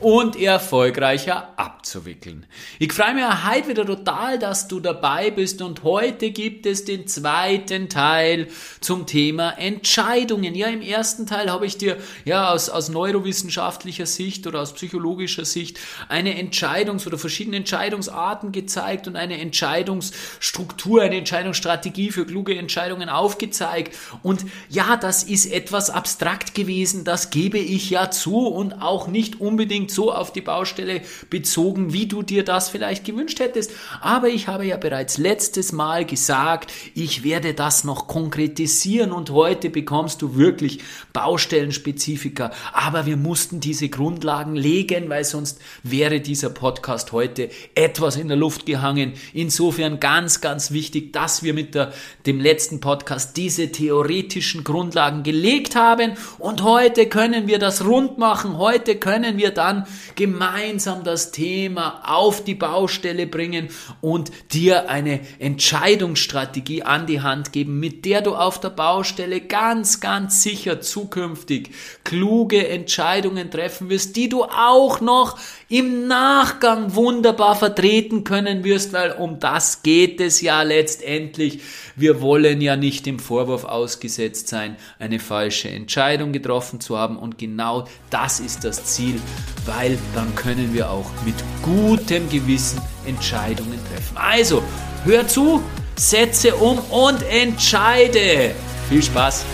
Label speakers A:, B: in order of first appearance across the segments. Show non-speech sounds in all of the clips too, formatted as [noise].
A: und erfolgreicher abzuwickeln. Ich freue mich heute wieder total, dass du dabei bist und heute gibt es den zweiten Teil zum Thema Entscheidungen. Ja, im ersten Teil habe ich dir ja aus, aus neurowissenschaftlicher Sicht oder aus psychologischer Sicht eine Entscheidungs- oder verschiedene Entscheidungsarten gezeigt und eine Entscheidungsstruktur, eine Entscheidungsstrategie für kluge Entscheidungen aufgezeigt. Und ja, das ist etwas abstrakt gewesen, das gebe ich ja zu und auch nicht unbedingt so auf die Baustelle bezogen, wie du dir das vielleicht gewünscht hättest. Aber ich habe ja bereits letztes Mal gesagt, ich werde das noch konkretisieren und heute bekommst du wirklich Baustellenspezifika. Aber wir mussten diese Grundlagen legen, weil sonst wäre dieser Podcast heute etwas in der Luft gehangen. Insofern ganz, ganz wichtig, dass wir mit der, dem letzten Podcast diese theoretischen Grundlagen gelegt haben und heute können wir das rund machen. Heute können wir dann gemeinsam das Thema auf die Baustelle bringen und dir eine Entscheidungsstrategie an die Hand geben, mit der du auf der Baustelle ganz, ganz sicher zukünftig kluge Entscheidungen treffen wirst, die du auch noch im Nachgang wunderbar vertreten können wirst, weil um das geht es ja letztendlich. Wir wollen ja nicht dem Vorwurf ausgesetzt sein, eine falsche Entscheidung getroffen zu haben und genau das ist das Ziel, weil dann können wir auch mit gutem Gewissen Entscheidungen treffen. Also, hör zu, setze um und entscheide. Viel Spaß!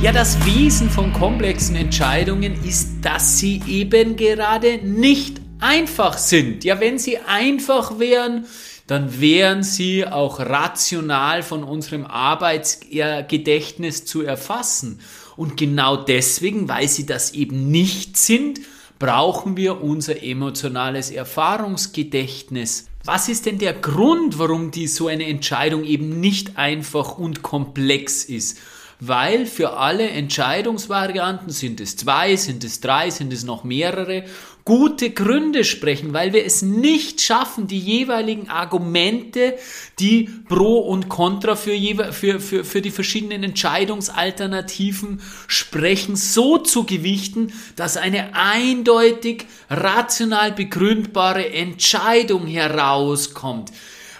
A: Ja, das Wesen von komplexen Entscheidungen ist, dass sie eben gerade nicht einfach sind. Ja, wenn sie einfach wären, dann wären sie auch rational von unserem Arbeitsgedächtnis zu erfassen. Und genau deswegen, weil sie das eben nicht sind, brauchen wir unser emotionales Erfahrungsgedächtnis. Was ist denn der Grund, warum die so eine Entscheidung eben nicht einfach und komplex ist? weil für alle Entscheidungsvarianten, sind es zwei, sind es drei, sind es noch mehrere, gute Gründe sprechen, weil wir es nicht schaffen, die jeweiligen Argumente, die pro und contra für, für, für, für die verschiedenen Entscheidungsalternativen sprechen, so zu gewichten, dass eine eindeutig rational begründbare Entscheidung herauskommt.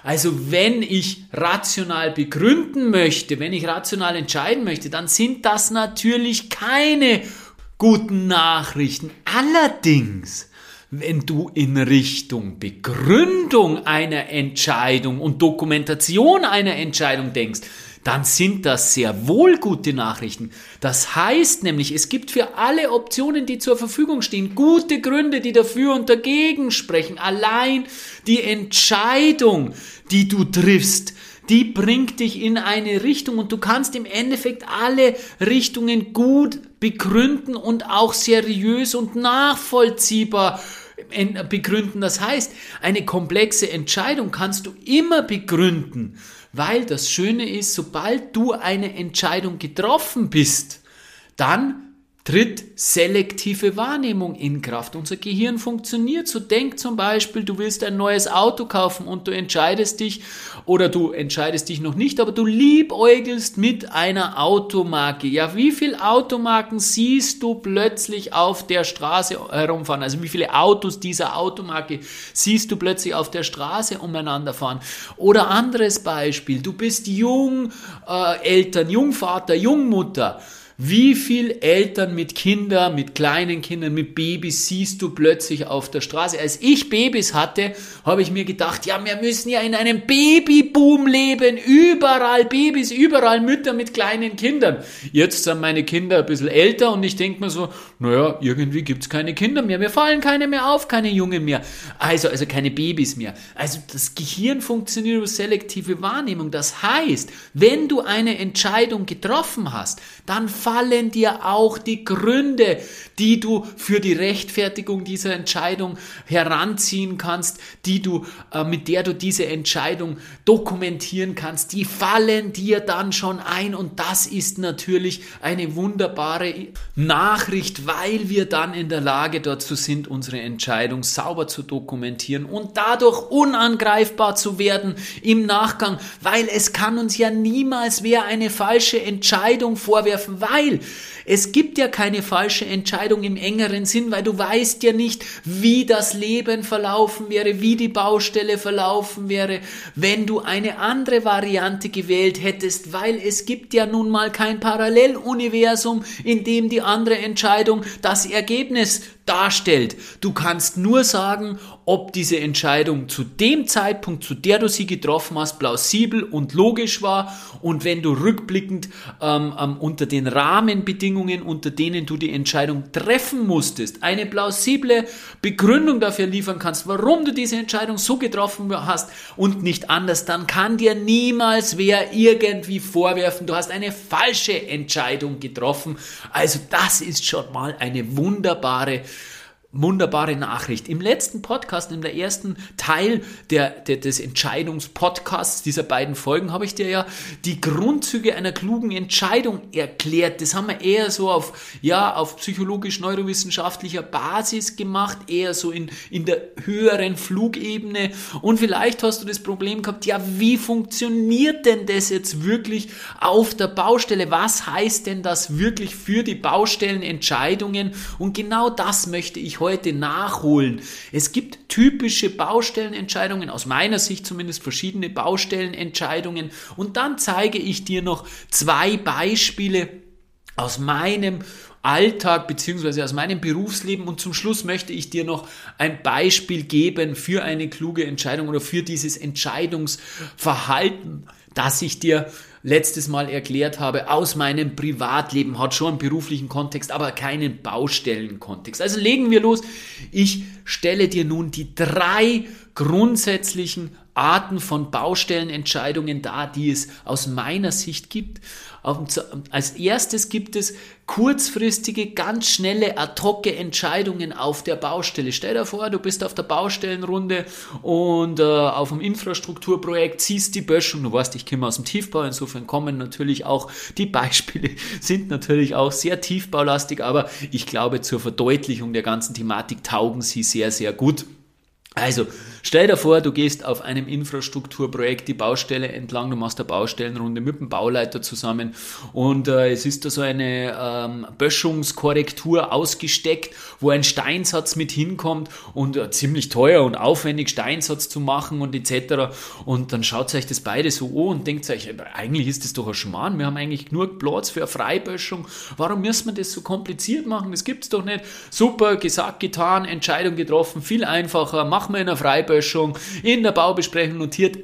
A: Also wenn ich rational begründen möchte, wenn ich rational entscheiden möchte, dann sind das natürlich keine guten Nachrichten. Allerdings, wenn du in Richtung Begründung einer Entscheidung und Dokumentation einer Entscheidung denkst, dann sind das sehr wohl gute Nachrichten. Das heißt nämlich, es gibt für alle Optionen, die zur Verfügung stehen, gute Gründe, die dafür und dagegen sprechen. Allein die Entscheidung, die du triffst, die bringt dich in eine Richtung und du kannst im Endeffekt alle Richtungen gut begründen und auch seriös und nachvollziehbar begründen. Das heißt, eine komplexe Entscheidung kannst du immer begründen. Weil das Schöne ist, sobald du eine Entscheidung getroffen bist, dann tritt selektive Wahrnehmung in Kraft. Unser Gehirn funktioniert so. Denk zum Beispiel, du willst ein neues Auto kaufen und du entscheidest dich oder du entscheidest dich noch nicht, aber du liebäugelst mit einer Automarke. Ja, wie viele Automarken siehst du plötzlich auf der Straße herumfahren? Also wie viele Autos dieser Automarke siehst du plötzlich auf der Straße umeinander fahren? Oder anderes Beispiel, du bist jung, äh, Eltern, Jungvater, Jungmutter. Wie viel Eltern mit Kindern, mit kleinen Kindern, mit Babys siehst du plötzlich auf der Straße? Als ich Babys hatte, habe ich mir gedacht, ja, wir müssen ja in einem Babyboom leben. Überall Babys, überall Mütter mit kleinen Kindern. Jetzt sind meine Kinder ein bisschen älter und ich denke mir so, naja, irgendwie gibt's keine Kinder mehr. Mir fallen keine mehr auf, keine Jungen mehr. Also, also keine Babys mehr. Also das Gehirn funktioniert über selektive Wahrnehmung. Das heißt, wenn du eine Entscheidung getroffen hast, dann fallen dir auch die Gründe, die du für die Rechtfertigung dieser Entscheidung heranziehen kannst, die du, äh, mit der du diese Entscheidung dokumentieren kannst, die fallen dir dann schon ein und das ist natürlich eine wunderbare Nachricht, weil wir dann in der Lage dazu sind, unsere Entscheidung sauber zu dokumentieren und dadurch unangreifbar zu werden im Nachgang, weil es kann uns ja niemals wer eine falsche Entscheidung vorwerfen, weil es gibt ja keine falsche Entscheidung im engeren Sinn, weil du weißt ja nicht, wie das Leben verlaufen wäre, wie die Baustelle verlaufen wäre, wenn du eine andere Variante gewählt hättest, weil es gibt ja nun mal kein Paralleluniversum, in dem die andere Entscheidung das Ergebnis darstellt. Du kannst nur sagen, ob diese Entscheidung zu dem Zeitpunkt, zu der du sie getroffen hast, plausibel und logisch war und wenn du rückblickend ähm, ähm, unter den Rahmenbedingungen, unter denen du die Entscheidung treffen musstest, eine plausible Begründung dafür liefern kannst, warum du diese Entscheidung so getroffen hast und nicht anders, dann kann dir niemals wer irgendwie vorwerfen, du hast eine falsche Entscheidung getroffen. Also das ist schon mal eine wunderbare wunderbare Nachricht. Im letzten Podcast, der ersten Teil der, der, des Entscheidungspodcasts dieser beiden Folgen, habe ich dir ja die Grundzüge einer klugen Entscheidung erklärt. Das haben wir eher so auf, ja, auf psychologisch-neurowissenschaftlicher Basis gemacht, eher so in, in der höheren Flugebene. Und vielleicht hast du das Problem gehabt, ja, wie funktioniert denn das jetzt wirklich auf der Baustelle? Was heißt denn das wirklich für die Baustellenentscheidungen? Und genau das möchte ich heute nachholen. Es gibt typische Baustellenentscheidungen, aus meiner Sicht zumindest verschiedene Baustellenentscheidungen. Und dann zeige ich dir noch zwei Beispiele aus meinem Alltag beziehungsweise aus meinem Berufsleben und zum Schluss möchte ich dir noch ein Beispiel geben für eine kluge Entscheidung oder für dieses Entscheidungsverhalten, das ich dir letztes Mal erklärt habe, aus meinem Privatleben, hat schon einen beruflichen Kontext, aber keinen Baustellenkontext. Also legen wir los. Ich stelle dir nun die drei grundsätzlichen Arten von Baustellenentscheidungen dar, die es aus meiner Sicht gibt. Als erstes gibt es kurzfristige, ganz schnelle, ad hoc Entscheidungen auf der Baustelle. Stell dir vor, du bist auf der Baustellenrunde und äh, auf einem Infrastrukturprojekt ziehst die Böschung. Du weißt, ich komme aus dem Tiefbau, insofern kommen natürlich auch die Beispiele, [laughs] sind natürlich auch sehr tiefbaulastig, aber ich glaube, zur Verdeutlichung der ganzen Thematik taugen sie sehr, sehr gut. Also, stell dir vor, du gehst auf einem Infrastrukturprojekt die Baustelle entlang, du machst eine Baustellenrunde mit dem Bauleiter zusammen und äh, es ist da so eine ähm, Böschungskorrektur ausgesteckt, wo ein Steinsatz mit hinkommt und äh, ziemlich teuer und aufwendig Steinsatz zu machen und etc. Und dann schaut euch das beide so an und denkt euch, eigentlich ist das doch ein Schmarrn, wir haben eigentlich genug Platz für eine Freiböschung, warum müssen wir das so kompliziert machen, das gibt's doch nicht. Super, gesagt, getan, Entscheidung getroffen, viel einfacher, machen wir in der Freiböschung, in der Baubesprechung notiert,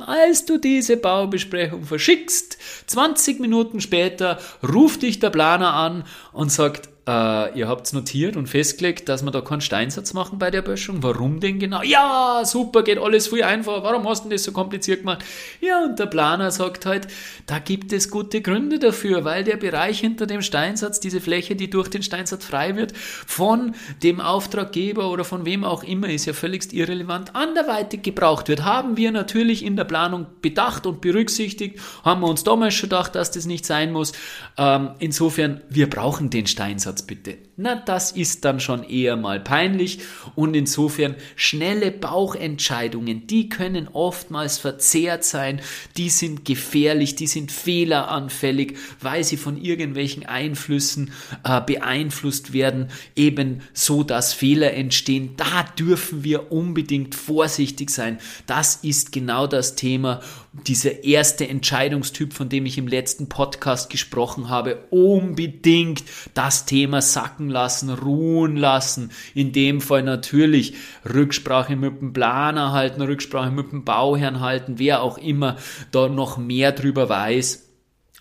A: als du diese Baubesprechung verschickst, 20 Minuten später ruft dich der Planer an und sagt, äh, ihr habt notiert und festgelegt, dass wir da keinen Steinsatz machen bei der Böschung. Warum denn genau? Ja, super, geht alles viel einfacher. Warum hast du das so kompliziert gemacht? Ja, und der Planer sagt halt, da gibt es gute Gründe dafür, weil der Bereich hinter dem Steinsatz, diese Fläche, die durch den Steinsatz frei wird, von dem Auftraggeber oder von wem auch immer, ist ja völligst irrelevant, anderweitig gebraucht wird. Haben wir natürlich in der Planung bedacht und berücksichtigt, haben wir uns damals schon gedacht, dass das nicht sein muss. Ähm, insofern, wir brauchen den Steinsatz. Ansatz bitte. Na, das ist dann schon eher mal peinlich. Und insofern schnelle Bauchentscheidungen, die können oftmals verzerrt sein, die sind gefährlich, die sind fehleranfällig, weil sie von irgendwelchen Einflüssen äh, beeinflusst werden, eben so, dass Fehler entstehen. Da dürfen wir unbedingt vorsichtig sein. Das ist genau das Thema, dieser erste Entscheidungstyp, von dem ich im letzten Podcast gesprochen habe, unbedingt das Thema sacken lassen, ruhen lassen. In dem Fall natürlich Rücksprache mit dem Planer halten, Rücksprache mit dem Bauherrn halten, wer auch immer da noch mehr drüber weiß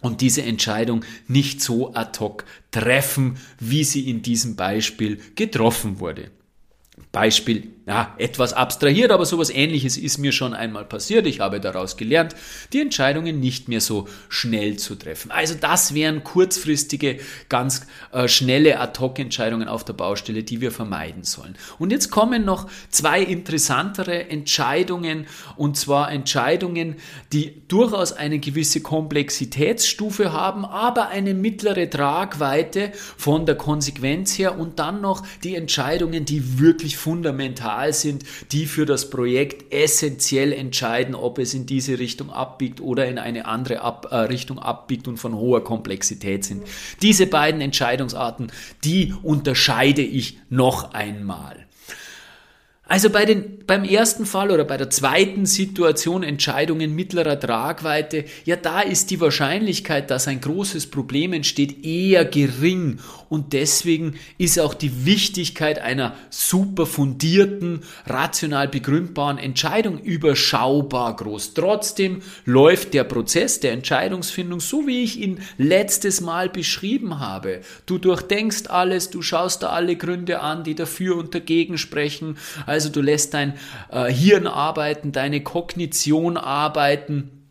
A: und diese Entscheidung nicht so ad hoc treffen, wie sie in diesem Beispiel getroffen wurde. Beispiel, ja, etwas abstrahiert, aber sowas ähnliches ist mir schon einmal passiert. Ich habe daraus gelernt, die Entscheidungen nicht mehr so schnell zu treffen. Also das wären kurzfristige, ganz äh, schnelle Ad-Hoc-Entscheidungen auf der Baustelle, die wir vermeiden sollen. Und jetzt kommen noch zwei interessantere Entscheidungen, und zwar Entscheidungen, die durchaus eine gewisse Komplexitätsstufe haben, aber eine mittlere Tragweite von der Konsequenz her und dann noch die Entscheidungen, die wirklich fundamental sind, die für das Projekt essentiell entscheiden, ob es in diese Richtung abbiegt oder in eine andere Ab äh, Richtung abbiegt und von hoher Komplexität sind. Diese beiden Entscheidungsarten, die unterscheide ich noch einmal. Also bei den, beim ersten Fall oder bei der zweiten Situation Entscheidungen mittlerer Tragweite, ja, da ist die Wahrscheinlichkeit, dass ein großes Problem entsteht, eher gering. Und deswegen ist auch die Wichtigkeit einer super fundierten, rational begründbaren Entscheidung überschaubar groß. Trotzdem läuft der Prozess der Entscheidungsfindung so, wie ich ihn letztes Mal beschrieben habe. Du durchdenkst alles, du schaust da alle Gründe an, die dafür und dagegen sprechen. Du lässt dein äh, Hirn arbeiten, deine Kognition arbeiten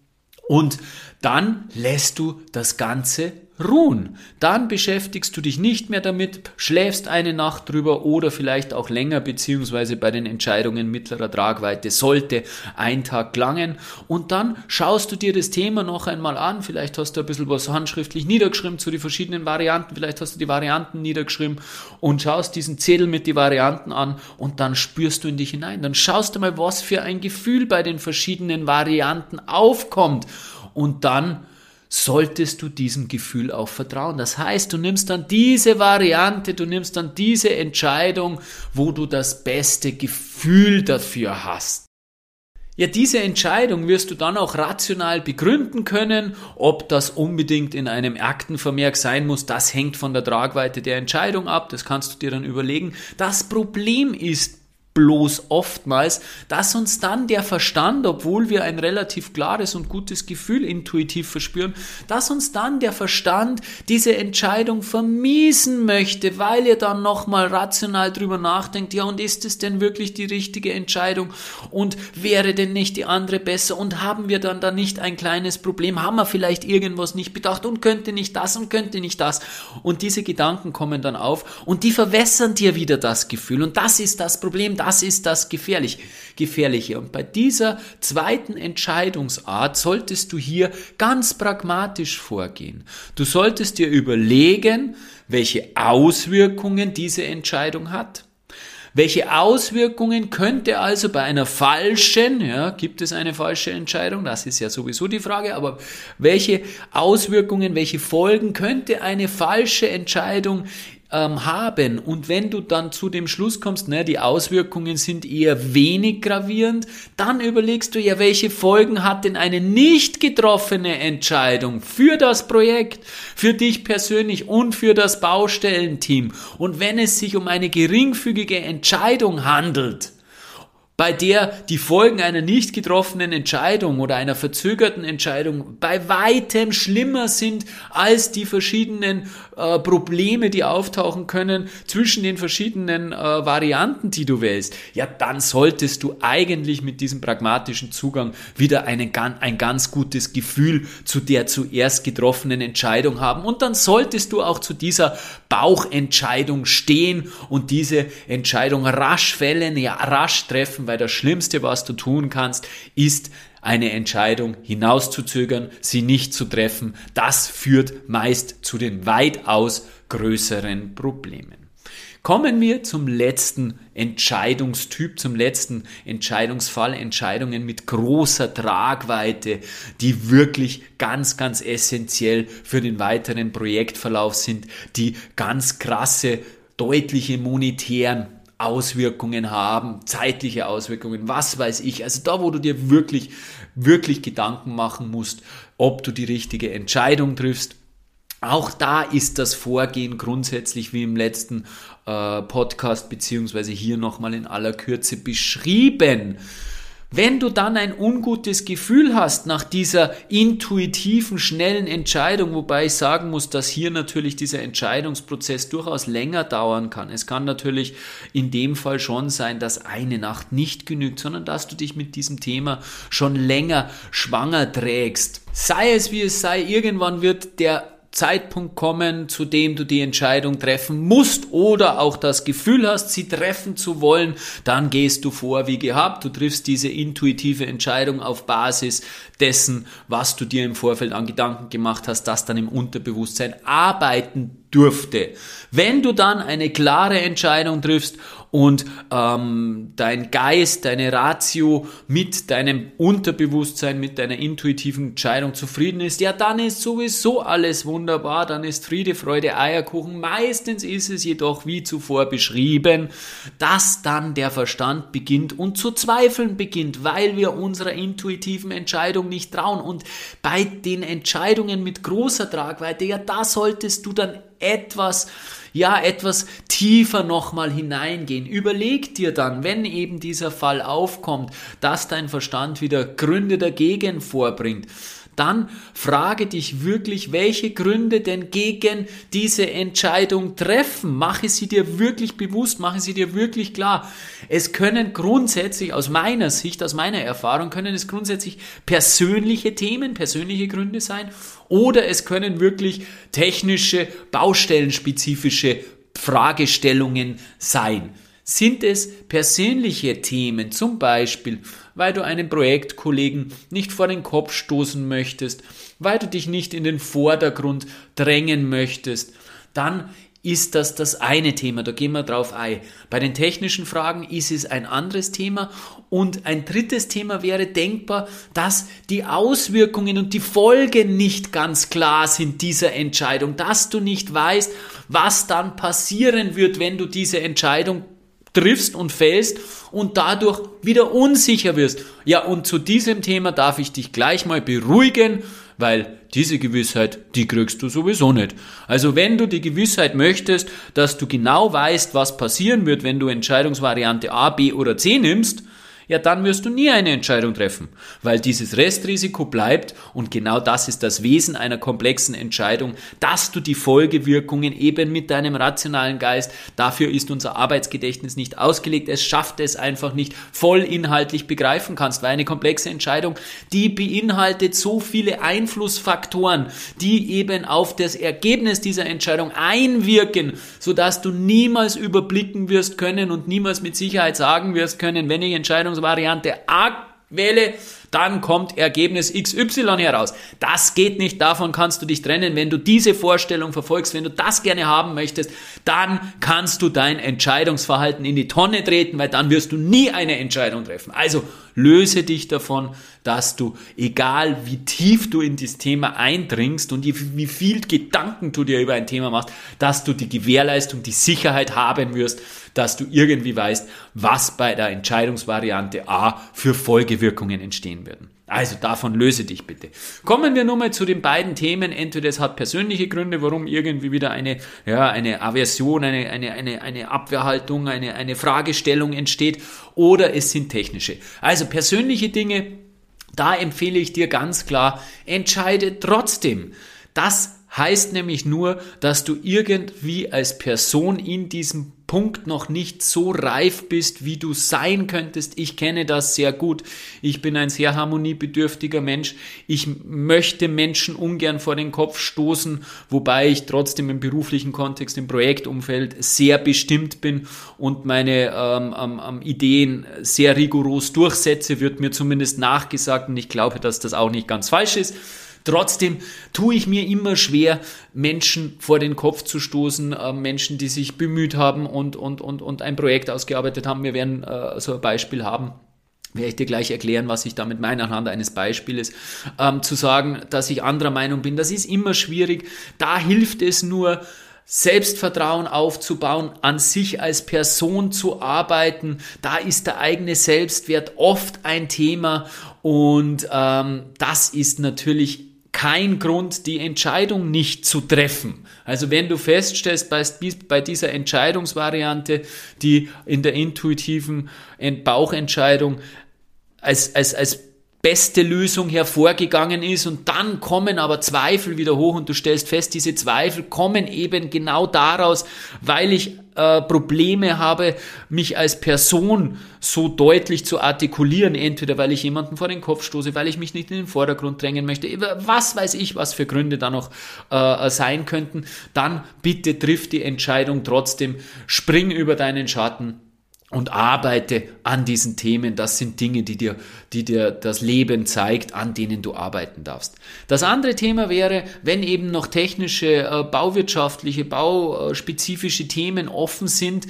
A: und dann lässt du das Ganze ruhen. Dann beschäftigst du dich nicht mehr damit, schläfst eine Nacht drüber oder vielleicht auch länger, beziehungsweise bei den Entscheidungen mittlerer Tragweite sollte ein Tag langen und dann schaust du dir das Thema noch einmal an. Vielleicht hast du ein bisschen was handschriftlich niedergeschrieben zu den verschiedenen Varianten, vielleicht hast du die Varianten niedergeschrieben und schaust diesen Zettel mit die Varianten an und dann spürst du in dich hinein. Dann schaust du mal, was für ein Gefühl bei den verschiedenen Varianten aufkommt und dann solltest du diesem Gefühl auch vertrauen. Das heißt, du nimmst dann diese Variante, du nimmst dann diese Entscheidung, wo du das beste Gefühl dafür hast. Ja, diese Entscheidung wirst du dann auch rational begründen können, ob das unbedingt in einem Aktenvermerk sein muss, das hängt von der Tragweite der Entscheidung ab, das kannst du dir dann überlegen. Das Problem ist bloß oftmals, dass uns dann der Verstand, obwohl wir ein relativ klares und gutes Gefühl intuitiv verspüren, dass uns dann der Verstand diese Entscheidung vermiesen möchte, weil ihr dann nochmal rational drüber nachdenkt, ja und ist es denn wirklich die richtige Entscheidung und wäre denn nicht die andere besser und haben wir dann da nicht ein kleines Problem, haben wir vielleicht irgendwas nicht bedacht und könnte nicht das und könnte nicht das? Und diese Gedanken kommen dann auf und die verwässern dir wieder das Gefühl und das ist das Problem, das ist das Gefährlich, Gefährliche. Und bei dieser zweiten Entscheidungsart solltest du hier ganz pragmatisch vorgehen. Du solltest dir überlegen, welche Auswirkungen diese Entscheidung hat. Welche Auswirkungen könnte also bei einer falschen, ja, gibt es eine falsche Entscheidung? Das ist ja sowieso die Frage, aber welche Auswirkungen, welche Folgen könnte eine falsche Entscheidung ähm, haben. Und wenn du dann zu dem Schluss kommst, ne, die Auswirkungen sind eher wenig gravierend, dann überlegst du ja, welche Folgen hat denn eine nicht getroffene Entscheidung für das Projekt, für dich persönlich und für das Baustellenteam. Und wenn es sich um eine geringfügige Entscheidung handelt, bei der die Folgen einer nicht getroffenen Entscheidung oder einer verzögerten Entscheidung bei weitem schlimmer sind als die verschiedenen äh, Probleme, die auftauchen können zwischen den verschiedenen äh, Varianten, die du wählst, ja, dann solltest du eigentlich mit diesem pragmatischen Zugang wieder einen, ein ganz gutes Gefühl zu der zuerst getroffenen Entscheidung haben. Und dann solltest du auch zu dieser Bauchentscheidung stehen und diese Entscheidung rasch fällen, ja, rasch treffen treffen, weil das Schlimmste, was du tun kannst, ist eine Entscheidung hinauszuzögern, sie nicht zu treffen. Das führt meist zu den weitaus größeren Problemen. Kommen wir zum letzten Entscheidungstyp, zum letzten Entscheidungsfall, Entscheidungen mit großer Tragweite, die wirklich ganz, ganz essentiell für den weiteren Projektverlauf sind, die ganz krasse, deutliche monetären Auswirkungen haben, zeitliche Auswirkungen, was weiß ich. Also da, wo du dir wirklich, wirklich Gedanken machen musst, ob du die richtige Entscheidung triffst. Auch da ist das Vorgehen grundsätzlich wie im letzten äh, Podcast beziehungsweise hier nochmal in aller Kürze beschrieben. Wenn du dann ein ungutes Gefühl hast nach dieser intuitiven, schnellen Entscheidung, wobei ich sagen muss, dass hier natürlich dieser Entscheidungsprozess durchaus länger dauern kann. Es kann natürlich in dem Fall schon sein, dass eine Nacht nicht genügt, sondern dass du dich mit diesem Thema schon länger schwanger trägst. Sei es wie es sei, irgendwann wird der Zeitpunkt kommen, zu dem du die Entscheidung treffen musst oder auch das Gefühl hast, sie treffen zu wollen, dann gehst du vor wie gehabt. Du triffst diese intuitive Entscheidung auf Basis dessen, was du dir im Vorfeld an Gedanken gemacht hast, das dann im Unterbewusstsein arbeiten dürfte. Wenn du dann eine klare Entscheidung triffst und ähm, dein Geist, deine Ratio mit deinem Unterbewusstsein, mit deiner intuitiven Entscheidung zufrieden ist, ja, dann ist sowieso alles wunderbar, dann ist Friede, Freude, Eierkuchen. Meistens ist es jedoch, wie zuvor beschrieben, dass dann der Verstand beginnt und zu zweifeln beginnt, weil wir unserer intuitiven Entscheidung nicht trauen. Und bei den Entscheidungen mit großer Tragweite, ja, da solltest du dann etwas ja, etwas tiefer nochmal hineingehen. Überleg dir dann, wenn eben dieser Fall aufkommt, dass dein Verstand wieder Gründe dagegen vorbringt, dann frage dich wirklich, welche Gründe denn gegen diese Entscheidung treffen. Mache sie dir wirklich bewusst, mache sie dir wirklich klar. Es können grundsätzlich, aus meiner Sicht, aus meiner Erfahrung, können es grundsätzlich persönliche Themen, persönliche Gründe sein oder es können wirklich technische, baustellenspezifische Fragestellungen sein. Sind es persönliche Themen, zum Beispiel, weil du einen Projektkollegen nicht vor den Kopf stoßen möchtest, weil du dich nicht in den Vordergrund drängen möchtest, dann ist das das eine Thema, da gehen wir drauf ein. Bei den technischen Fragen ist es ein anderes Thema. Und ein drittes Thema wäre denkbar, dass die Auswirkungen und die Folgen nicht ganz klar sind dieser Entscheidung, dass du nicht weißt, was dann passieren wird, wenn du diese Entscheidung triffst und fällst und dadurch wieder unsicher wirst. Ja, und zu diesem Thema darf ich dich gleich mal beruhigen weil diese Gewissheit, die kriegst du sowieso nicht. Also wenn du die Gewissheit möchtest, dass du genau weißt, was passieren wird, wenn du Entscheidungsvariante A, B oder C nimmst, ja dann wirst du nie eine Entscheidung treffen, weil dieses Restrisiko bleibt und genau das ist das Wesen einer komplexen Entscheidung, dass du die Folgewirkungen eben mit deinem rationalen Geist, dafür ist unser Arbeitsgedächtnis nicht ausgelegt, es schafft es einfach nicht voll inhaltlich begreifen kannst, weil eine komplexe Entscheidung, die beinhaltet so viele Einflussfaktoren, die eben auf das Ergebnis dieser Entscheidung einwirken, sodass du niemals überblicken wirst können und niemals mit Sicherheit sagen wirst können, wenn ich Entscheidung Variante A wähle, dann kommt Ergebnis XY heraus. Das geht nicht, davon kannst du dich trennen. Wenn du diese Vorstellung verfolgst, wenn du das gerne haben möchtest, dann kannst du dein Entscheidungsverhalten in die Tonne treten, weil dann wirst du nie eine Entscheidung treffen. Also löse dich davon, dass du, egal wie tief du in das Thema eindringst und wie viel Gedanken du dir über ein Thema machst, dass du die Gewährleistung, die Sicherheit haben wirst, dass du irgendwie weißt, was bei der Entscheidungsvariante A für Folgewirkungen entstehen werden. Also davon löse dich bitte. Kommen wir nun mal zu den beiden Themen. Entweder es hat persönliche Gründe, warum irgendwie wieder eine, ja, eine Aversion, eine, eine, eine, eine Abwehrhaltung, eine, eine Fragestellung entsteht, oder es sind technische. Also persönliche Dinge, da empfehle ich dir ganz klar, entscheide trotzdem. Das heißt nämlich nur, dass du irgendwie als Person in diesem Punkt noch nicht so reif bist, wie du sein könntest. Ich kenne das sehr gut. Ich bin ein sehr harmoniebedürftiger Mensch. Ich möchte Menschen ungern vor den Kopf stoßen, wobei ich trotzdem im beruflichen Kontext, im Projektumfeld sehr bestimmt bin und meine ähm, ähm, Ideen sehr rigoros durchsetze, wird mir zumindest nachgesagt und ich glaube, dass das auch nicht ganz falsch ist. Trotzdem tue ich mir immer schwer, Menschen vor den Kopf zu stoßen, äh, Menschen, die sich bemüht haben und, und, und, und ein Projekt ausgearbeitet haben. Wir werden äh, so ein Beispiel haben werde ich dir gleich erklären, was ich damit meine, anhand eines Beispieles, ähm, zu sagen, dass ich anderer Meinung bin. Das ist immer schwierig. Da hilft es nur, Selbstvertrauen aufzubauen, an sich als Person zu arbeiten. Da ist der eigene Selbstwert oft ein Thema und ähm, das ist natürlich kein Grund, die Entscheidung nicht zu treffen. Also wenn du feststellst, bei, dieser Entscheidungsvariante, die in der intuitiven Bauchentscheidung als, als, als beste Lösung hervorgegangen ist und dann kommen aber Zweifel wieder hoch und du stellst fest, diese Zweifel kommen eben genau daraus, weil ich äh, Probleme habe, mich als Person so deutlich zu artikulieren, entweder weil ich jemanden vor den Kopf stoße, weil ich mich nicht in den Vordergrund drängen möchte, was weiß ich, was für Gründe da noch äh, sein könnten, dann bitte triff die Entscheidung trotzdem, spring über deinen Schatten und arbeite an diesen Themen. Das sind Dinge, die dir, die dir das Leben zeigt, an denen du arbeiten darfst. Das andere Thema wäre, wenn eben noch technische, äh, bauwirtschaftliche, bauspezifische Themen offen sind,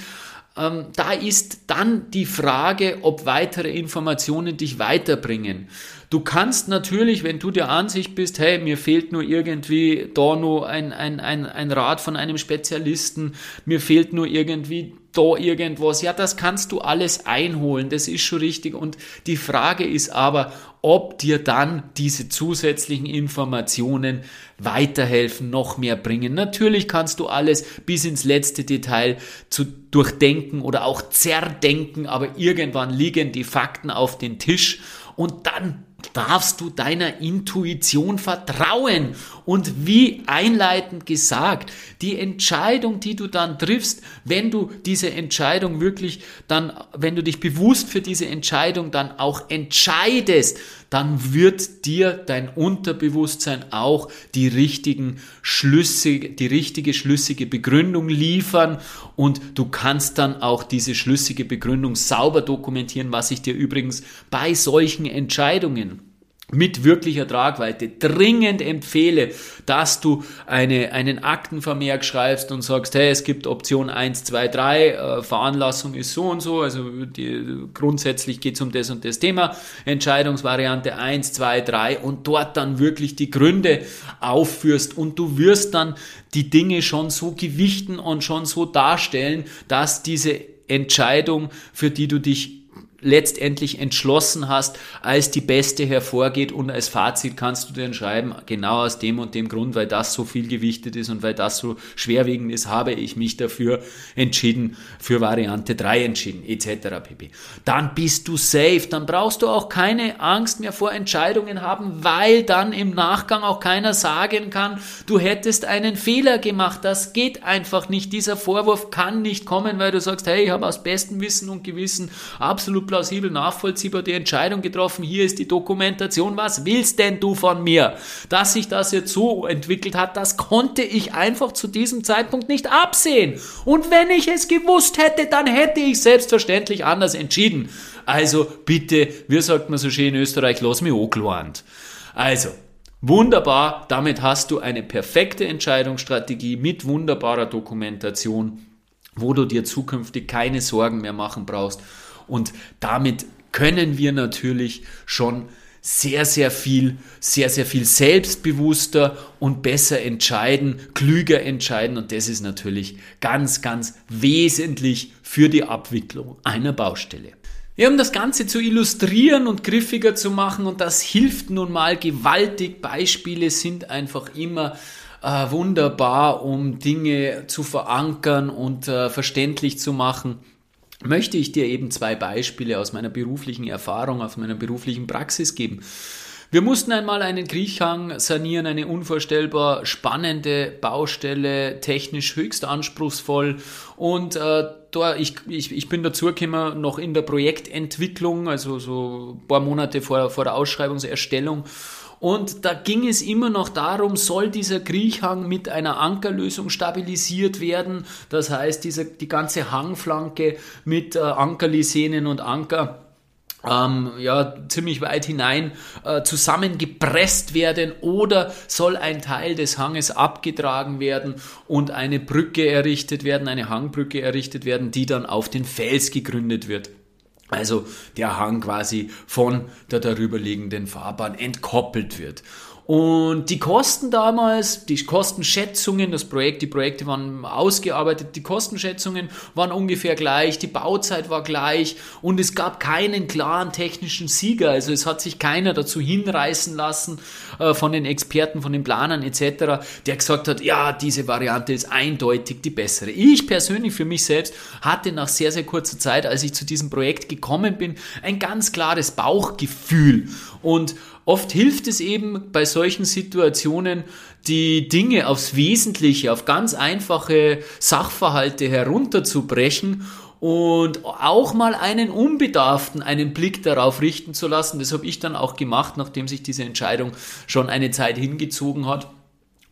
A: ähm, da ist dann die Frage, ob weitere Informationen dich weiterbringen. Du kannst natürlich, wenn du der Ansicht bist, hey, mir fehlt nur irgendwie da nur ein, ein, ein, ein Rat von einem Spezialisten, mir fehlt nur irgendwie da irgendwas. Ja, das kannst du alles einholen, das ist schon richtig. Und die Frage ist aber, ob dir dann diese zusätzlichen Informationen weiterhelfen, noch mehr bringen. Natürlich kannst du alles bis ins letzte Detail zu durchdenken oder auch zerdenken, aber irgendwann liegen die Fakten auf den Tisch und dann darfst du deiner Intuition vertrauen. Und wie einleitend gesagt, die Entscheidung, die du dann triffst, wenn du diese Entscheidung wirklich dann, wenn du dich bewusst für diese Entscheidung dann auch entscheidest, dann wird dir dein Unterbewusstsein auch die richtigen Schlüsse, die richtige schlüssige Begründung liefern und du kannst dann auch diese schlüssige Begründung sauber dokumentieren, was ich dir übrigens bei solchen Entscheidungen mit wirklicher Tragweite dringend empfehle, dass du eine, einen Aktenvermerk schreibst und sagst, hey, es gibt Option 1, 2, 3, äh, Veranlassung ist so und so, also die, grundsätzlich geht es um das und das Thema, Entscheidungsvariante 1, 2, 3 und dort dann wirklich die Gründe aufführst und du wirst dann die Dinge schon so gewichten und schon so darstellen, dass diese Entscheidung, für die du dich letztendlich entschlossen hast, als die beste hervorgeht und als Fazit kannst du dir schreiben, genau aus dem und dem Grund, weil das so viel gewichtet ist und weil das so schwerwiegend ist, habe ich mich dafür entschieden, für Variante 3 entschieden, etc. pp. Dann bist du safe, dann brauchst du auch keine Angst mehr vor Entscheidungen haben, weil dann im Nachgang auch keiner sagen kann, du hättest einen Fehler gemacht. Das geht einfach nicht. Dieser Vorwurf kann nicht kommen, weil du sagst, hey, ich habe aus bestem Wissen und Gewissen absolut plausibel nachvollziehbar die Entscheidung getroffen, hier ist die Dokumentation, was willst denn du von mir? Dass sich das jetzt so entwickelt hat, das konnte ich einfach zu diesem Zeitpunkt nicht absehen. Und wenn ich es gewusst hätte, dann hätte ich selbstverständlich anders entschieden. Also bitte, wir sagt man so schön in Österreich, lass mich angelernt. Also, wunderbar, damit hast du eine perfekte Entscheidungsstrategie mit wunderbarer Dokumentation, wo du dir zukünftig keine Sorgen mehr machen brauchst und damit können wir natürlich schon sehr, sehr viel, sehr, sehr viel selbstbewusster und besser entscheiden, klüger entscheiden. Und das ist natürlich ganz, ganz wesentlich für die Abwicklung einer Baustelle. Ja, um das Ganze zu illustrieren und griffiger zu machen, und das hilft nun mal gewaltig. Beispiele sind einfach immer äh, wunderbar, um Dinge zu verankern und äh, verständlich zu machen möchte ich dir eben zwei Beispiele aus meiner beruflichen Erfahrung, aus meiner beruflichen Praxis geben. Wir mussten einmal einen Kriechhang sanieren, eine unvorstellbar spannende Baustelle, technisch höchst anspruchsvoll. Und äh, da, ich, ich, ich bin dazu gekommen, noch in der Projektentwicklung, also so ein paar Monate vor, vor der Ausschreibungserstellung. Und da ging es immer noch darum, soll dieser Kriechhang mit einer Ankerlösung stabilisiert werden. Das heißt, diese, die ganze Hangflanke mit äh, Ankerlisenen und Anker ähm, ja, ziemlich weit hinein äh, zusammengepresst werden oder soll ein Teil des Hanges abgetragen werden und eine Brücke errichtet werden, eine Hangbrücke errichtet werden, die dann auf den Fels gegründet wird. Also der Hang quasi von der darüberliegenden Fahrbahn entkoppelt wird. Und die Kosten damals, die Kostenschätzungen, das Projekt, die Projekte waren ausgearbeitet, die Kostenschätzungen waren ungefähr gleich, die Bauzeit war gleich und es gab keinen klaren technischen Sieger. Also es hat sich keiner dazu hinreißen lassen äh, von den Experten, von den Planern etc., der gesagt hat, ja, diese Variante ist eindeutig die bessere. Ich persönlich für mich selbst hatte nach sehr, sehr kurzer Zeit, als ich zu diesem Projekt gekommen bin, ein ganz klares Bauchgefühl und Oft hilft es eben bei solchen Situationen, die Dinge aufs Wesentliche, auf ganz einfache Sachverhalte herunterzubrechen und auch mal einen Unbedarften einen Blick darauf richten zu lassen. Das habe ich dann auch gemacht, nachdem sich diese Entscheidung schon eine Zeit hingezogen hat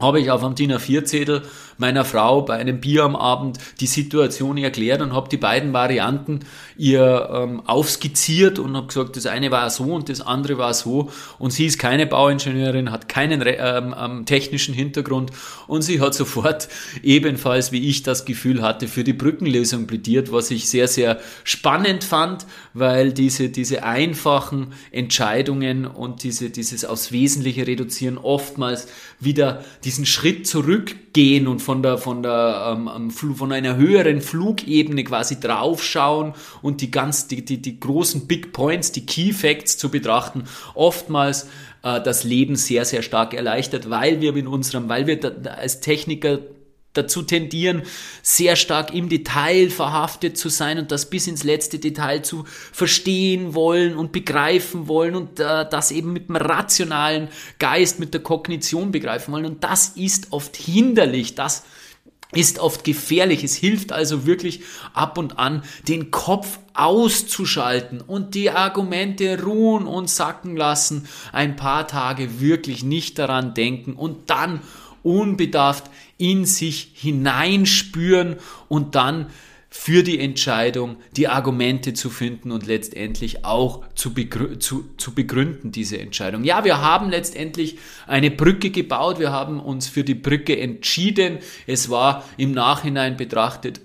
A: habe ich auf einem DIN A4-Zettel meiner Frau bei einem Bier am Abend die Situation erklärt und habe die beiden Varianten ihr ähm, aufskizziert und habe gesagt, das eine war so und das andere war so. Und sie ist keine Bauingenieurin, hat keinen ähm, ähm, technischen Hintergrund und sie hat sofort ebenfalls wie ich das Gefühl hatte für die Brückenlösung plädiert, was ich sehr, sehr spannend fand, weil diese, diese einfachen Entscheidungen und diese, dieses aufs Wesentliche reduzieren oftmals wieder diesen Schritt zurückgehen und von der, von der, ähm, von einer höheren Flugebene quasi draufschauen und die ganz, die, die, die großen Big Points, die Key Facts zu betrachten, oftmals äh, das Leben sehr, sehr stark erleichtert, weil wir in unserem, weil wir da, als Techniker dazu tendieren, sehr stark im Detail verhaftet zu sein und das bis ins letzte Detail zu verstehen wollen und begreifen wollen und äh, das eben mit dem rationalen Geist, mit der Kognition begreifen wollen. Und das ist oft hinderlich, das ist oft gefährlich. Es hilft also wirklich ab und an, den Kopf auszuschalten und die Argumente ruhen und sacken lassen, ein paar Tage wirklich nicht daran denken und dann unbedarft in sich hineinspüren und dann für die Entscheidung die Argumente zu finden und letztendlich auch zu, begrü zu, zu begründen, diese Entscheidung. Ja, wir haben letztendlich eine Brücke gebaut, wir haben uns für die Brücke entschieden. Es war im Nachhinein betrachtet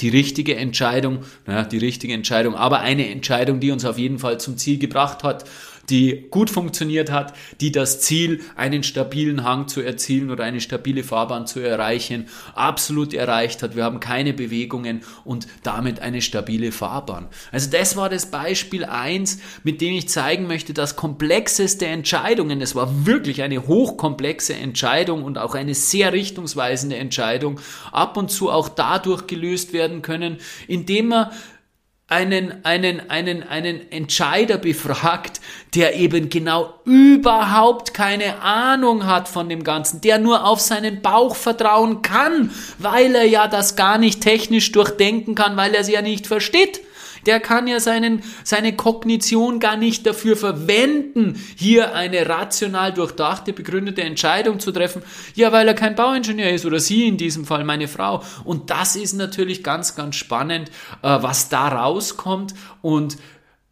A: die richtige Entscheidung, naja, die richtige Entscheidung, aber eine Entscheidung, die uns auf jeden Fall zum Ziel gebracht hat die gut funktioniert hat, die das Ziel, einen stabilen Hang zu erzielen oder eine stabile Fahrbahn zu erreichen, absolut erreicht hat. Wir haben keine Bewegungen und damit eine stabile Fahrbahn. Also das war das Beispiel eins, mit dem ich zeigen möchte, dass komplexeste Entscheidungen, es war wirklich eine hochkomplexe Entscheidung und auch eine sehr richtungsweisende Entscheidung, ab und zu auch dadurch gelöst werden können, indem man einen, einen, einen, einen Entscheider befragt, der eben genau überhaupt keine Ahnung hat von dem Ganzen, der nur auf seinen Bauch vertrauen kann, weil er ja das gar nicht technisch durchdenken kann, weil er es ja nicht versteht. Der kann ja seinen, seine Kognition gar nicht dafür verwenden, hier eine rational durchdachte, begründete Entscheidung zu treffen. Ja, weil er kein Bauingenieur ist oder sie in diesem Fall, meine Frau. Und das ist natürlich ganz, ganz spannend, äh, was da rauskommt. Und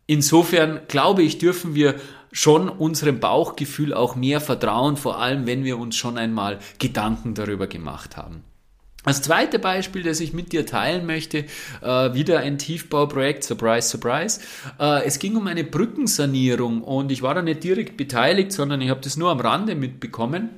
A: insofern glaube ich, dürfen wir schon unserem Bauchgefühl auch mehr vertrauen, vor allem wenn wir uns schon einmal Gedanken darüber gemacht haben. Als zweite Beispiel, das ich mit dir teilen möchte, äh, wieder ein Tiefbauprojekt, surprise, surprise. Äh, es ging um eine Brückensanierung und ich war da nicht direkt beteiligt, sondern ich habe das nur am Rande mitbekommen.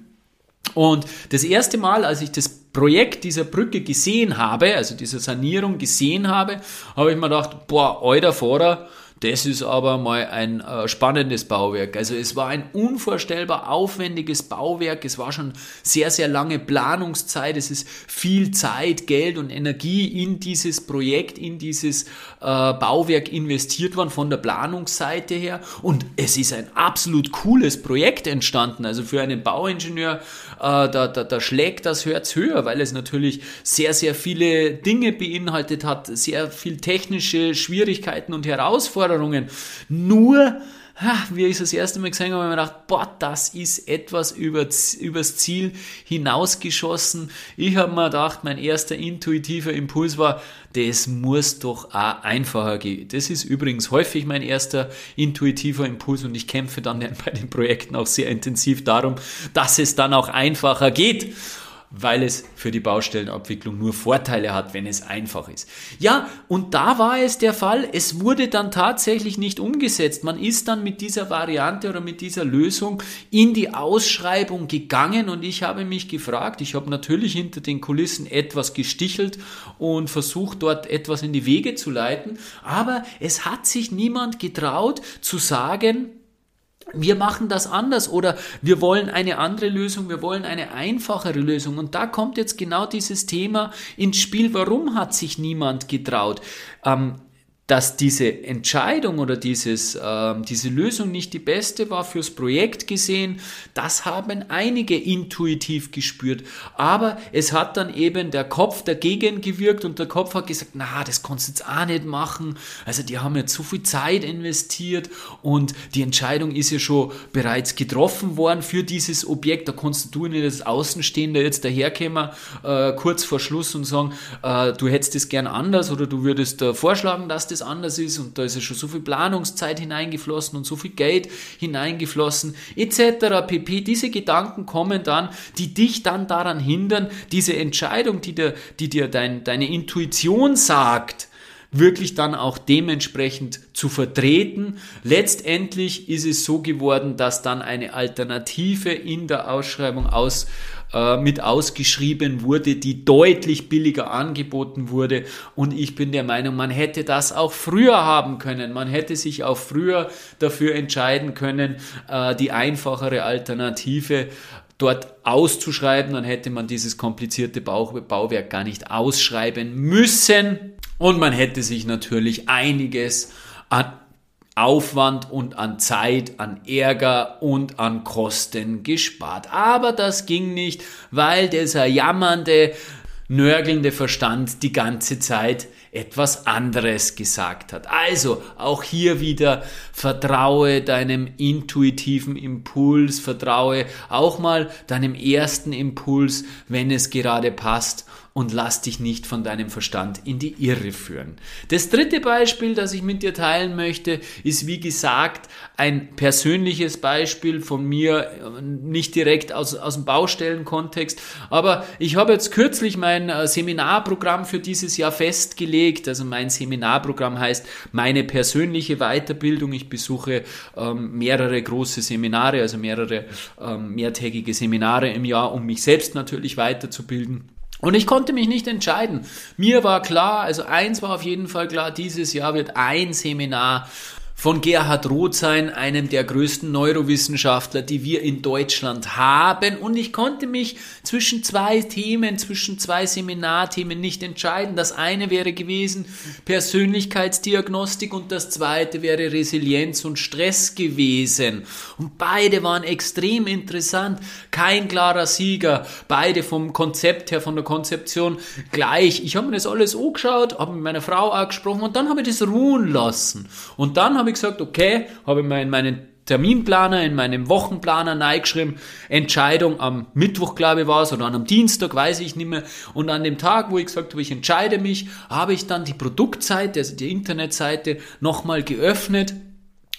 A: Und das erste Mal, als ich das Projekt dieser Brücke gesehen habe, also dieser Sanierung gesehen habe, habe ich mir gedacht, boah, euer Vorder, das ist aber mal ein äh, spannendes Bauwerk. Also es war ein unvorstellbar aufwendiges Bauwerk. Es war schon sehr, sehr lange Planungszeit. Es ist viel Zeit, Geld und Energie in dieses Projekt, in dieses äh, Bauwerk investiert worden von der Planungsseite her. Und es ist ein absolut cooles Projekt entstanden. Also für einen Bauingenieur, äh, da, da, da schlägt das Herz höher, weil es natürlich sehr, sehr viele Dinge beinhaltet hat, sehr viel technische Schwierigkeiten und Herausforderungen Herausforderungen. Nur, wie ich es das erste Mal gesehen habe, habe ich mir gedacht, boah, das ist etwas über, übers Ziel hinausgeschossen. Ich habe mir gedacht, mein erster intuitiver Impuls war, das muss doch auch einfacher gehen. Das ist übrigens häufig mein erster intuitiver Impuls und ich kämpfe dann [laughs] bei den Projekten auch sehr intensiv darum, dass es dann auch einfacher geht. Weil es für die Baustellenabwicklung nur Vorteile hat, wenn es einfach ist. Ja, und da war es der Fall, es wurde dann tatsächlich nicht umgesetzt. Man ist dann mit dieser Variante oder mit dieser Lösung in die Ausschreibung gegangen und ich habe mich gefragt, ich habe natürlich hinter den Kulissen etwas gestichelt und versucht dort etwas in die Wege zu leiten, aber es hat sich niemand getraut zu sagen, wir machen das anders oder wir wollen eine andere Lösung, wir wollen eine einfachere Lösung. Und da kommt jetzt genau dieses Thema ins Spiel. Warum hat sich niemand getraut? Ähm, dass diese Entscheidung oder dieses, äh, diese Lösung nicht die beste war fürs Projekt gesehen, das haben einige intuitiv gespürt. Aber es hat dann eben der Kopf dagegen gewirkt und der Kopf hat gesagt, na, das kannst du jetzt auch nicht machen. Also die haben jetzt so viel Zeit investiert und die Entscheidung ist ja schon bereits getroffen worden für dieses Objekt. Da kannst du nicht als Außenstehender jetzt daherkommen, äh, kurz vor Schluss und sagen, äh, du hättest es gern anders oder du würdest äh, vorschlagen, dass das anders ist und da ist ja schon so viel Planungszeit hineingeflossen und so viel Geld hineingeflossen etc. pp. Diese Gedanken kommen dann, die dich dann daran hindern, diese Entscheidung, die dir, die dir dein, deine Intuition sagt, wirklich dann auch dementsprechend zu vertreten. Letztendlich ist es so geworden, dass dann eine Alternative in der Ausschreibung aus äh, mit ausgeschrieben wurde, die deutlich billiger angeboten wurde. Und ich bin der Meinung, man hätte das auch früher haben können. Man hätte sich auch früher dafür entscheiden können, äh, die einfachere Alternative dort auszuschreiben, dann hätte man dieses komplizierte Bauwerk gar nicht ausschreiben müssen und man hätte sich natürlich einiges an Aufwand und an Zeit, an Ärger und an Kosten gespart. Aber das ging nicht, weil dieser jammernde, nörgelnde Verstand die ganze Zeit etwas anderes gesagt hat. Also auch hier wieder vertraue deinem intuitiven Impuls, vertraue auch mal deinem ersten Impuls, wenn es gerade passt und lass dich nicht von deinem Verstand in die Irre führen. Das dritte Beispiel, das ich mit dir teilen möchte, ist wie gesagt ein persönliches Beispiel von mir, nicht direkt aus, aus dem Baustellenkontext, aber ich habe jetzt kürzlich mein äh, Seminarprogramm für dieses Jahr festgelegt. Also mein Seminarprogramm heißt meine persönliche Weiterbildung. Ich besuche ähm, mehrere große Seminare, also mehrere ähm, mehrtägige Seminare im Jahr, um mich selbst natürlich weiterzubilden. Und ich konnte mich nicht entscheiden. Mir war klar, also eins war auf jeden Fall klar, dieses Jahr wird ein Seminar von Gerhard Roth sein, einem der größten Neurowissenschaftler, die wir in Deutschland haben. Und ich konnte mich zwischen zwei Themen, zwischen zwei Seminarthemen nicht entscheiden. Das eine wäre gewesen Persönlichkeitsdiagnostik und das zweite wäre Resilienz und Stress gewesen. Und beide waren extrem interessant. Kein klarer Sieger. Beide vom Konzept her, von der Konzeption gleich. Ich habe mir das alles angeschaut, habe mit meiner Frau auch gesprochen und dann habe ich das ruhen lassen. Und dann habe ich gesagt, okay, habe ich mir in meinen Terminplaner, in meinem Wochenplaner reingeschrieben, Entscheidung am Mittwoch, glaube ich, war es, oder an einem Dienstag, weiß ich nicht mehr. Und an dem Tag, wo ich gesagt habe, ich entscheide mich, habe ich dann die Produktseite, also die Internetseite, nochmal geöffnet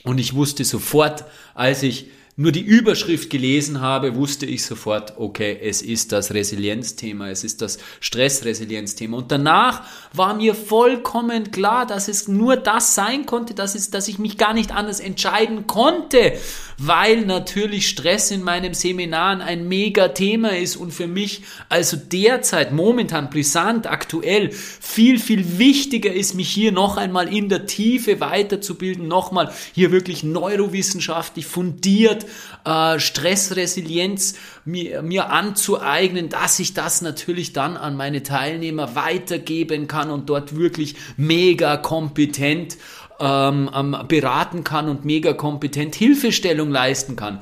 A: und ich wusste sofort, als ich nur die Überschrift gelesen habe, wusste ich sofort, okay, es ist das Resilienzthema, es ist das Stressresilienzthema. Und danach war mir vollkommen klar, dass es nur das sein konnte, dass, es, dass ich mich gar nicht anders entscheiden konnte, weil natürlich Stress in meinem Seminar ein mega Thema ist und für mich also derzeit momentan brisant, aktuell viel, viel wichtiger ist, mich hier noch einmal in der Tiefe weiterzubilden, nochmal hier wirklich neurowissenschaftlich fundiert äh, Stressresilienz mir, mir anzueignen, dass ich das natürlich dann an meine Teilnehmer weitergeben kann und dort wirklich mega kompetent ähm, beraten kann und mega kompetent Hilfestellung leisten kann.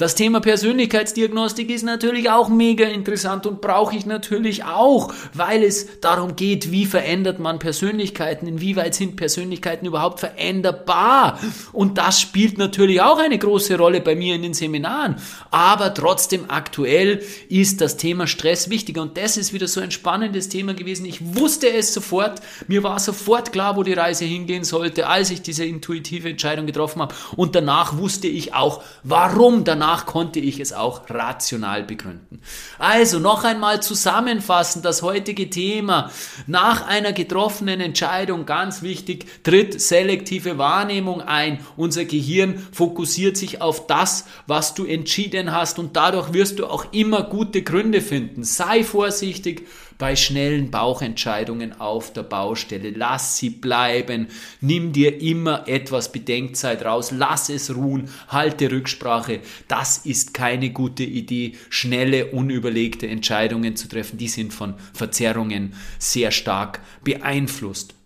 A: Das Thema Persönlichkeitsdiagnostik ist natürlich auch mega interessant und brauche ich natürlich auch, weil es darum geht, wie verändert man Persönlichkeiten, inwieweit sind Persönlichkeiten überhaupt veränderbar. Und das spielt natürlich auch eine große Rolle bei mir in den Seminaren. Aber trotzdem aktuell ist das Thema Stress wichtiger und das ist wieder so ein spannendes Thema gewesen. Ich wusste es sofort, mir war sofort klar, wo die Reise hingehen sollte, als ich diese intuitive Entscheidung getroffen habe. Und danach wusste ich auch, warum danach danach konnte ich es auch rational begründen. Also noch einmal zusammenfassend das heutige Thema. Nach einer getroffenen Entscheidung, ganz wichtig, tritt selektive Wahrnehmung ein. Unser Gehirn fokussiert sich auf das, was du entschieden hast und dadurch wirst du auch immer gute Gründe finden. Sei vorsichtig, bei schnellen Bauchentscheidungen auf der Baustelle. Lass sie bleiben. Nimm dir immer etwas Bedenkzeit raus. Lass es ruhen. Halte Rücksprache. Das ist keine gute Idee, schnelle, unüberlegte Entscheidungen zu treffen. Die sind von Verzerrungen sehr stark beeinflusst.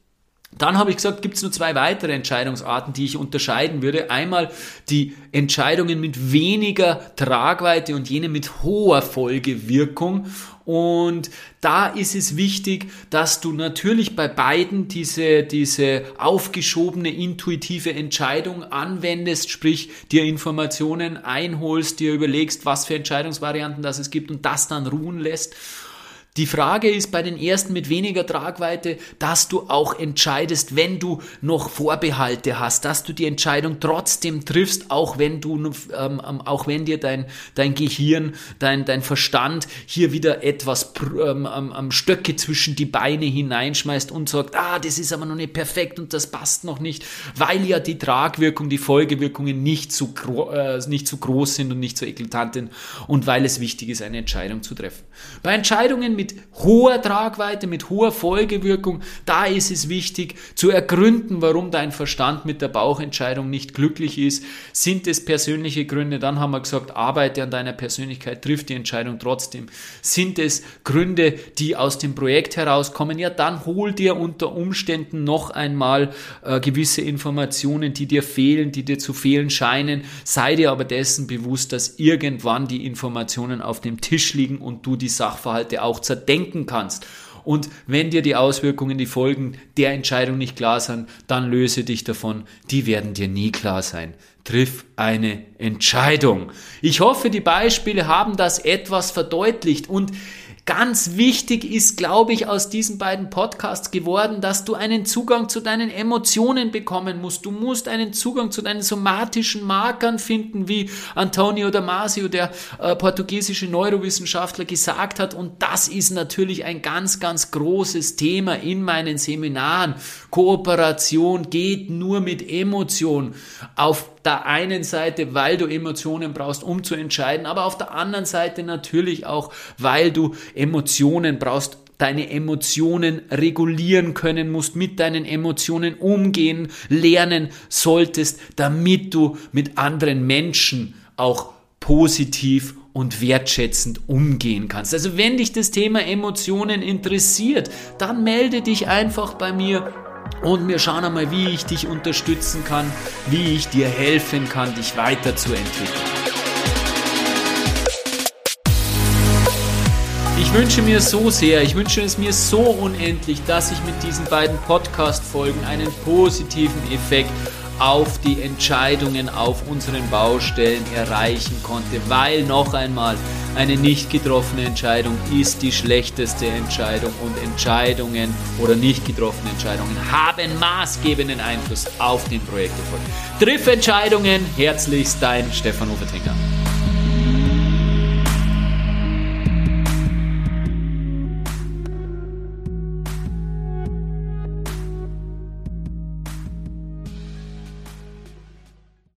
A: Dann habe ich gesagt, gibt es nur zwei weitere Entscheidungsarten, die ich unterscheiden würde. Einmal die Entscheidungen mit weniger Tragweite und jene mit hoher Folgewirkung. Und da ist es wichtig, dass du natürlich bei beiden diese, diese aufgeschobene intuitive Entscheidung anwendest, sprich dir Informationen einholst, dir überlegst, was für Entscheidungsvarianten das es gibt und das dann ruhen lässt. Die Frage ist bei den ersten mit weniger Tragweite, dass du auch entscheidest, wenn du noch Vorbehalte hast, dass du die Entscheidung trotzdem triffst, auch wenn du, ähm, ähm, auch wenn dir dein, dein Gehirn, dein, dein Verstand hier wieder etwas ähm, ähm, Stöcke zwischen die Beine hineinschmeißt und sagt, ah, das ist aber noch nicht perfekt und das passt noch nicht, weil ja die Tragwirkung, die Folgewirkungen nicht so, äh, nicht so groß sind und nicht so eklatant sind und weil es wichtig ist, eine Entscheidung zu treffen. Bei Entscheidungen mit mit hoher Tragweite, mit hoher Folgewirkung, da ist es wichtig zu ergründen, warum dein Verstand mit der Bauchentscheidung nicht glücklich ist. Sind es persönliche Gründe? Dann haben wir gesagt, arbeite an deiner Persönlichkeit, triff die Entscheidung trotzdem. Sind es Gründe, die aus dem Projekt herauskommen? Ja, dann hol dir unter Umständen noch einmal äh, gewisse Informationen, die dir fehlen, die dir zu fehlen scheinen. Sei dir aber dessen bewusst, dass irgendwann die Informationen auf dem Tisch liegen und du die Sachverhalte auch zerstörst zerdenken kannst. Und wenn dir die Auswirkungen, die Folgen der Entscheidung nicht klar sind, dann löse dich davon. Die werden dir nie klar sein. Triff eine Entscheidung. Ich hoffe, die Beispiele haben das etwas verdeutlicht und Ganz wichtig ist, glaube ich, aus diesen beiden Podcasts geworden, dass du einen Zugang zu deinen Emotionen bekommen musst. Du musst einen Zugang zu deinen somatischen Markern finden, wie Antonio Damasio, der äh, portugiesische Neurowissenschaftler, gesagt hat. Und das ist natürlich ein ganz, ganz großes Thema in meinen Seminaren. Kooperation geht nur mit Emotion. Auf der einen Seite, weil du Emotionen brauchst, um zu entscheiden, aber auf der anderen Seite natürlich auch, weil du Emotionen brauchst, deine Emotionen regulieren können musst, mit deinen Emotionen umgehen lernen solltest, damit du mit anderen Menschen auch positiv und wertschätzend umgehen kannst. Also wenn dich das Thema Emotionen interessiert, dann melde dich einfach bei mir und wir schauen einmal, wie ich dich unterstützen kann, wie ich dir helfen kann, dich weiterzuentwickeln. Ich wünsche mir so sehr, ich wünsche es mir so unendlich, dass ich mit diesen beiden Podcast-Folgen einen positiven Effekt auf die Entscheidungen auf unseren Baustellen erreichen konnte, weil noch einmal eine nicht getroffene Entscheidung ist die schlechteste Entscheidung und Entscheidungen oder nicht getroffene Entscheidungen haben maßgebenden Einfluss auf den Projekterfolg. Triff Entscheidungen, herzlichst dein Stefan Ufertinger.